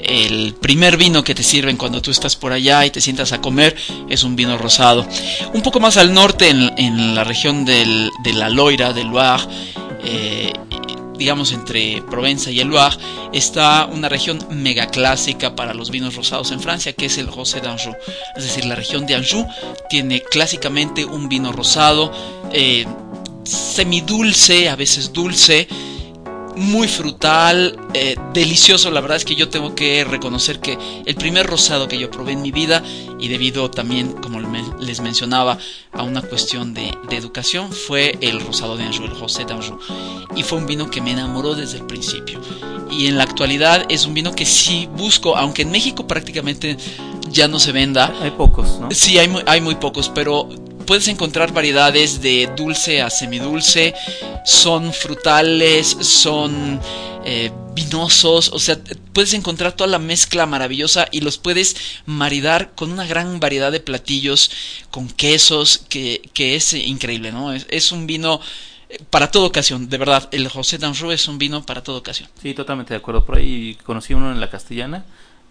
El primer vino que te sirven cuando tú estás por allá y te sientas a comer es un vino rosado. Un poco más al norte, en, en la región del, de la Loira, del Loire, eh, digamos entre Provenza y el Loire, está una región mega clásica para los vinos rosados en Francia, que es el Rosé d'Anjou. Es decir, la región de Anjou tiene clásicamente un vino rosado, eh, semidulce, a veces dulce, muy frutal, eh, delicioso. La verdad es que yo tengo que reconocer que el primer rosado que yo probé en mi vida, y debido también, como les mencionaba, a una cuestión de, de educación, fue el rosado de Anjou, el José d'Anjou. Y fue un vino que me enamoró desde el principio. Y en la actualidad es un vino que sí busco, aunque en México prácticamente ya no se venda. Hay pocos, ¿no? Sí, hay muy, hay muy pocos, pero puedes encontrar variedades de dulce a semidulce. Son frutales, son eh, vinosos. O sea, puedes encontrar toda la mezcla maravillosa y los puedes maridar con una gran variedad de platillos, con quesos, que, es increíble, ¿no? Es, es un vino eh, para toda ocasión, de verdad. El José d'Anjou es un vino para toda ocasión. Sí, totalmente de acuerdo. Por ahí conocí uno en la castellana,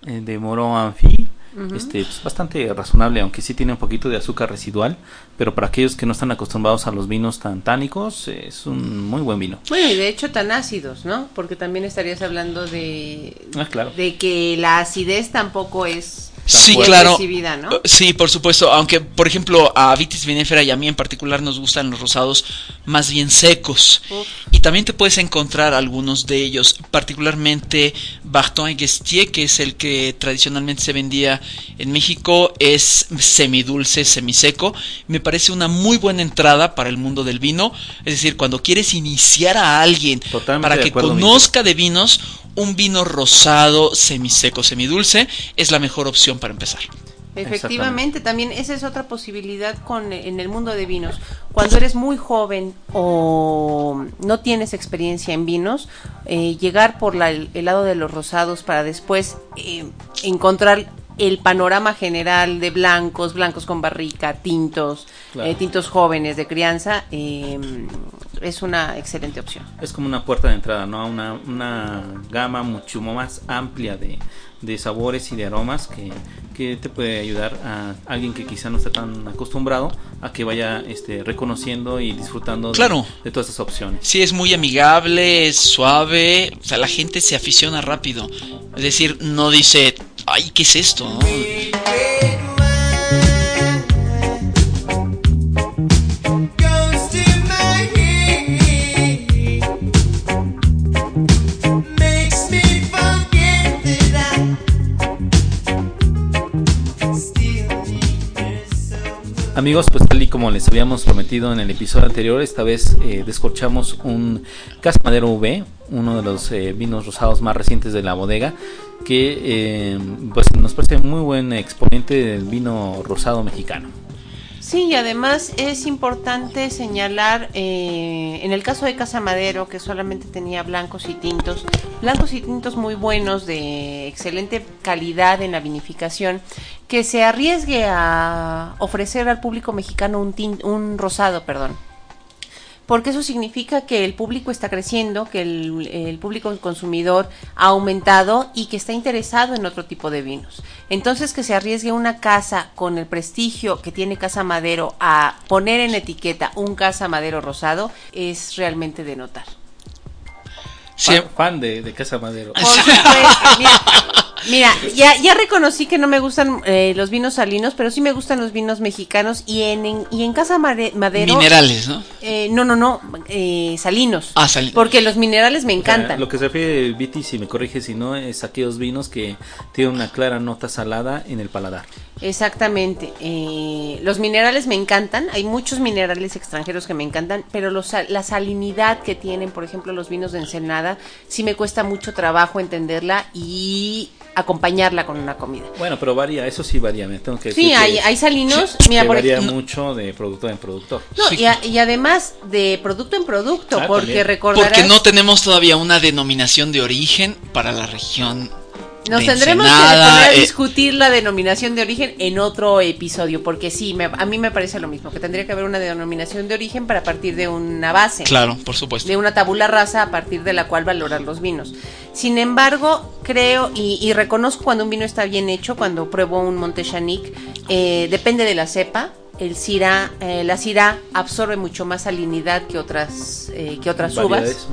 eh, de Moro Anfi. Este, pues, bastante razonable, aunque sí tiene un poquito de azúcar residual, pero para aquellos que no están acostumbrados a los vinos tan tánicos, eh, es un muy buen vino. Bueno, y de hecho tan ácidos, ¿no? Porque también estarías hablando de, Ah, claro. de que la acidez tampoco es Sí, claro. recibida, ¿no? Uh, Sí, por supuesto. Aunque, por ejemplo, a Vitis vinifera y a mí en particular nos gustan los rosados más bien secos. Uf. Y también te puedes encontrar algunos de ellos, particularmente Barton et Guestier, que es el que tradicionalmente se vendía en México, es semidulce, semiseco. Me parece una muy buena entrada para el mundo del vino. Es decir, cuando quieres iniciar a alguien Totalmente para de que acuerdo, conozca de vinos, un vino rosado, semiseco, semidulce, es la mejor opción para empezar. Efectivamente, también esa es otra posibilidad con en el mundo de vinos. Cuando eres muy joven o no tienes experiencia en vinos, eh, llegar por la- el, el lado de los rosados para después eh, encontrar el panorama general de blancos, blancos con barrica, tintos, Claro. eh, tintos jóvenes de crianza, eh, es una excelente opción. Es como una puerta de entrada, ¿no? Una, una gama mucho más amplia de, de sabores y de aromas que, que te puede ayudar a alguien que quizá no está tan acostumbrado a que vaya este, reconociendo y disfrutando de- Claro. de, todas esas opciones. Sí, es muy amigable, es suave, o sea, la gente se aficiona rápido. Es decir, no dice, ay, ¿qué es esto? no? Amigos, pues tal y como les habíamos prometido en el episodio anterior, esta vez eh, descorchamos un Casa Madero V, uno de los eh, vinos rosados más recientes de la bodega, que eh, pues nos parece muy buen exponente del vino rosado mexicano. Sí, y además es importante señalar, eh, en el caso de Casa Madero, que solamente tenía blancos y tintos, blancos y tintos muy buenos, de excelente calidad en la vinificación, que se arriesgue a ofrecer al público mexicano un, un rosado, perdón. Porque eso significa que el público está creciendo, que el, público consumidor ha aumentado y que está interesado en otro tipo de vinos. Entonces que se arriesgue una casa con el prestigio que tiene Casa Madero a poner en etiqueta un Casa Madero rosado es realmente de notar. Sí, Fan, fan de, de Casa Madero. Por supuesto, mira, mira, ya, ya reconocí que no me gustan eh, los vinos salinos, pero sí me gustan los vinos mexicanos y en, en- y en Casa Madero... minerales, ¿no? Eh, no, no, no, eh, salinos. Ah, salinos. Porque los minerales me O sea, encantan. Lo que se refiere Viti, si me corrige si no, es aquellos vinos que tienen una clara nota salada en el paladar. Exactamente. eh, los minerales me encantan. Hay muchos minerales extranjeros que me encantan, pero los, la salinidad que tienen, por ejemplo, los vinos de Ensenada, sí me cuesta mucho trabajo entenderla y acompañarla con una comida. Bueno, pero varía, eso sí varía, me tengo que decir. Sí, que- hay, hay salinos. que Mira, por varía ejemplo. mucho de productor en productor. No, Sí. y, a- y además de producto en producto, Ah, porque también. recordarás. Porque no tenemos todavía una denominación de origen para la región. Nos de tendremos que poner a eh, discutir la denominación de origen en otro episodio, porque sí, me- a mí me parece lo mismo, que tendría que haber una denominación de origen para partir de una base, Claro, por supuesto. de una tabula rasa a partir de la cual valorar los vinos. Sin embargo, creo y, y reconozco cuando un vino está bien hecho, cuando pruebo un Montechanic, eh, depende de la cepa. El Syrah, eh, la Syrah absorbe mucho más salinidad que otras, eh, que otras uvas. Variedades.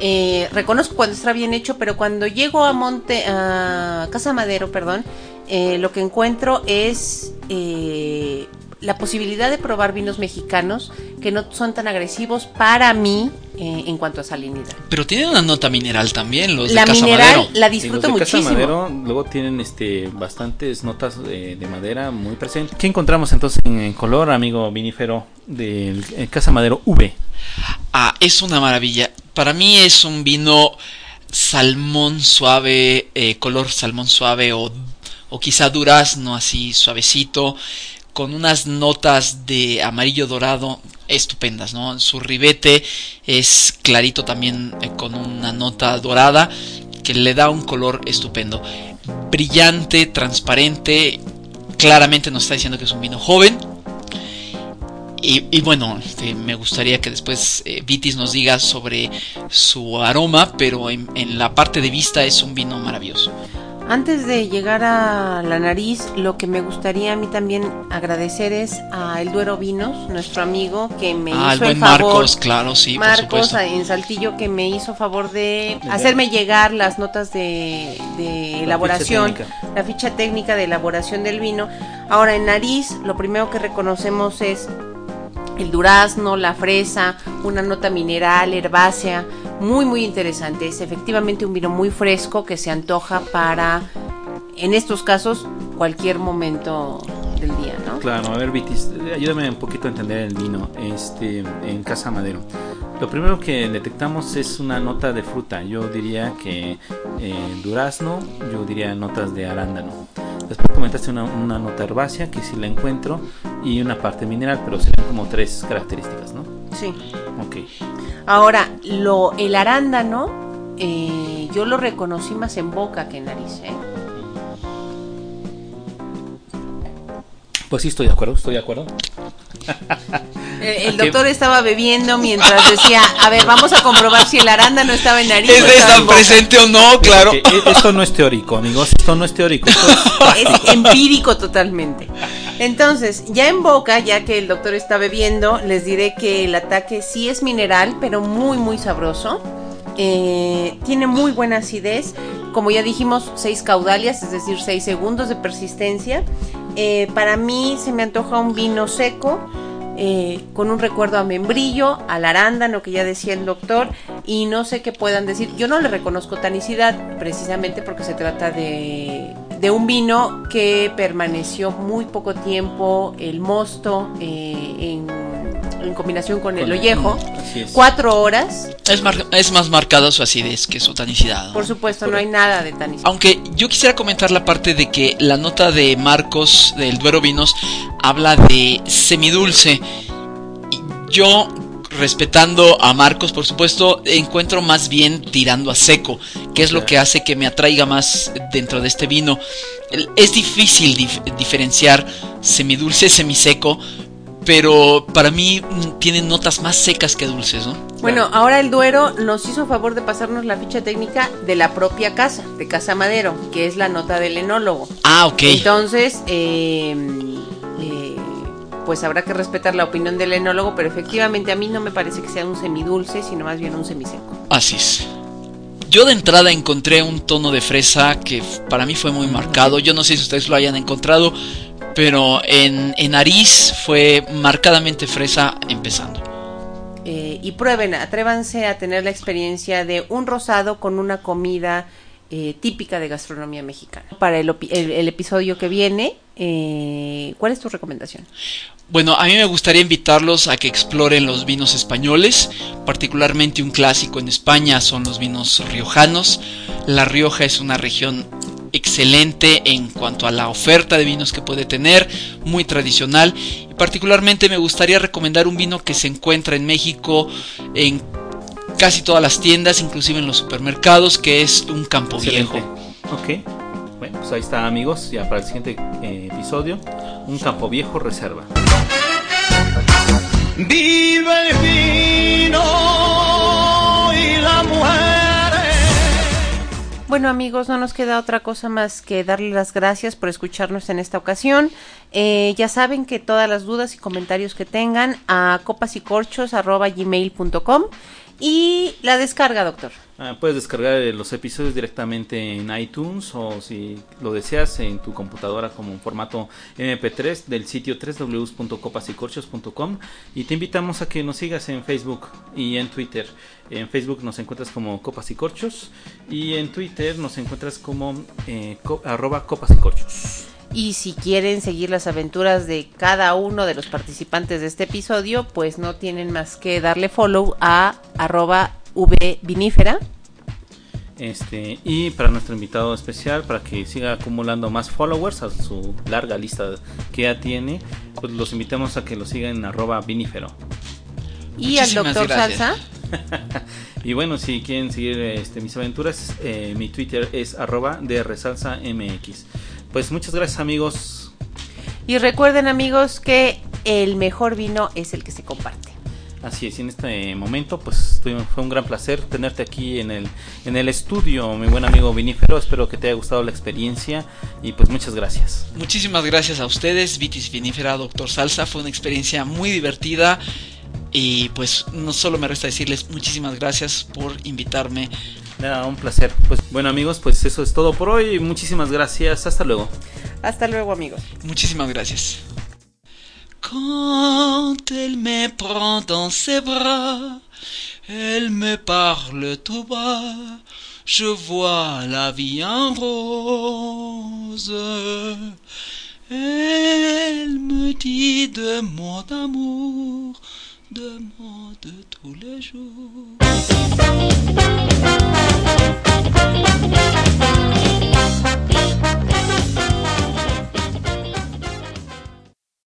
Eh, reconozco cuando está bien hecho, pero cuando llego a Monte, a Casa Madero, perdón, eh, lo que encuentro es eh, la posibilidad de probar vinos mexicanos que no son tan agresivos para mí eh, en cuanto a salinidad. Pero tienen una nota mineral también, los La de Casa mineral Madero. la Y los disfruto de Casa muchísimo. Madero luego tienen este bastantes notas de, de madera muy presentes. ¿Qué encontramos entonces en, en color, amigo vinífero del Casa Madero V? Ah, es una maravilla. Para mí es un vino salmón suave, eh, color salmón suave o, o quizá durazno así suavecito, con unas notas de amarillo dorado estupendas, ¿no? Su ribete es clarito también eh, con una nota dorada que le da un color estupendo. Brillante, transparente, claramente nos está diciendo que es un vino joven, y, y bueno, este, me gustaría que después eh, Vitis nos diga sobre su aroma, pero en, en la parte de vista es un vino maravilloso. Antes de llegar a la nariz, lo que me gustaría a mí también agradecer es a El Duero Vinos, nuestro amigo que me ah, el hizo el buen favor. Marcos, claro, sí, por Marcos supuesto. en Saltillo que me hizo favor de hacerme llegar las notas de, de elaboración, ficha la ficha técnica de elaboración del vino. Ahora en nariz, lo primero que reconocemos es el durazno, la fresa, una nota mineral, herbácea, muy muy interesante. Es efectivamente un vino muy fresco que se antoja para, en estos casos, cualquier momento del día, ¿no? Claro, a ver, Vitis, ayúdame un poquito a entender el vino este, en Casa Madero. Lo primero que detectamos es una nota de fruta. Yo diría que eh, durazno, yo diría notas de arándano. Después comentaste una, una nota herbácea que sí la encuentro y una parte mineral, pero serían como tres características, ¿no? Sí. Ok. Ahora, lo, el arándano, eh, yo lo reconocí más en boca que en nariz, ¿eh? Pues sí, estoy de acuerdo, estoy de acuerdo. El, el doctor estaba bebiendo mientras decía, a ver, vamos a comprobar si el arándano estaba en nariz. ¿Es estaba en tan boca". presente o no? Claro. Ok, e- Esto no es teórico, amigos, esto no es teórico. esto es Es empírico totalmente. Entonces, ya en boca, ya que el doctor está bebiendo, les diré que el ataque sí es mineral, pero muy, muy sabroso. Eh, tiene muy buena acidez. Como ya dijimos, seis caudalias, es decir, seis segundos de persistencia. Eh, para mí se me antoja un vino seco. Eh, con un recuerdo a membrillo, al arándano que ya decía el doctor, y no sé qué puedan decir. Yo no le reconozco tanicidad, precisamente porque se trata de, de un vino que permaneció muy poco tiempo, el mosto, eh, en, en combinación con el Con el- ollejo, es. cuatro horas. Es, mar- es más marcada su acidez que su tanicidad. ¿no? Por supuesto, no hay nada de tanicidad. Aunque yo quisiera comentar la parte de que la nota de Marcos del Duero Vinos habla de semidulce. Y Yo, respetando a Marcos, por supuesto, encuentro más bien tirando a seco, que es lo que hace que me atraiga más dentro de este vino. Es difícil dif- diferenciar semidulce, semiseco, pero para mí mm, tienen notas más secas que dulces, ¿no? Bueno, ahora el Duero nos hizo favor de pasarnos la ficha técnica de la propia casa, de Casa Madero, que es la nota del enólogo. Ah, ok. Entonces, eh, eh, pues habrá que respetar la opinión del enólogo, pero efectivamente a mí no me parece que sea un semidulce, sino más bien un semiseco. Así es. Yo de entrada encontré un tono de fresa que para mí fue muy marcado. Yo no sé si ustedes lo hayan encontrado, pero en, en nariz fue marcadamente fresa empezando. Eh, y prueben, atrévanse a tener la experiencia de un rosado con una comida eh, típica de gastronomía mexicana. Para el, el- el episodio que viene, eh, ¿cuál es tu recomendación? Bueno, a mí me gustaría invitarlos a que exploren los vinos españoles, particularmente un clásico en España son los vinos riojanos. La Rioja es una región excelente en cuanto a la oferta de vinos que puede tener, muy tradicional. Y particularmente me gustaría recomendar un vino que se encuentra en México en casi todas las tiendas, inclusive en los supermercados, que es un campo Excelente. viejo. Ok. Bueno, pues ahí está, amigos. Ya para el siguiente eh, episodio, un campo viejo reserva. Vive el vino Bueno amigos, no nos queda otra cosa más que darles las gracias por escucharnos en esta ocasión. Eh, ya saben que todas las dudas y comentarios que tengan a copasycorchos.gmail.com Y la descarga, doctor. Ah, puedes descargar eh, los episodios directamente en iTunes o si lo deseas en tu computadora como un formato MP3 del sitio www.copasycorchos.com y te invitamos a que nos sigas en Facebook y en Twitter. En Facebook nos encuentras como Copas y Corchos y en Twitter nos encuentras como eh, arroba Copas y Corchos. Y si quieren seguir las aventuras de cada uno de los participantes de este episodio, pues no tienen más que darle follow a arroba vvinífera. Este, y para nuestro invitado especial, para que siga acumulando más followers a su larga lista que ya tiene, pues los invitamos a que lo sigan en arroba vinífero. Y al doctor gracias. Salsa. Y bueno, si quieren seguir este, mis aventuras, eh, mi Twitter es arroba drsalsamx. Pues muchas gracias amigos. Y recuerden amigos que el mejor vino es el que se comparte. Así es, y en este momento pues fue fue un gran placer tenerte aquí en el, en el estudio, mi buen amigo Vinífero. Espero que te haya gustado la experiencia y pues muchas gracias. Muchísimas gracias a ustedes, Vitis Vinífera, Doctor Salsa. Fue una experiencia muy divertida. Y pues no solo me resta decirles muchísimas gracias por invitarme. Nada, un placer. Pues bueno amigos, pues eso es todo por hoy. Muchísimas gracias. Hasta luego. Hasta luego amigos. Muchísimas gracias. Quand elle me prend dans ses bras, elle me parle tout bas, je vois la vie en rose. Elle me dit de mots d'amour, de mots de tous les jours. Thank you.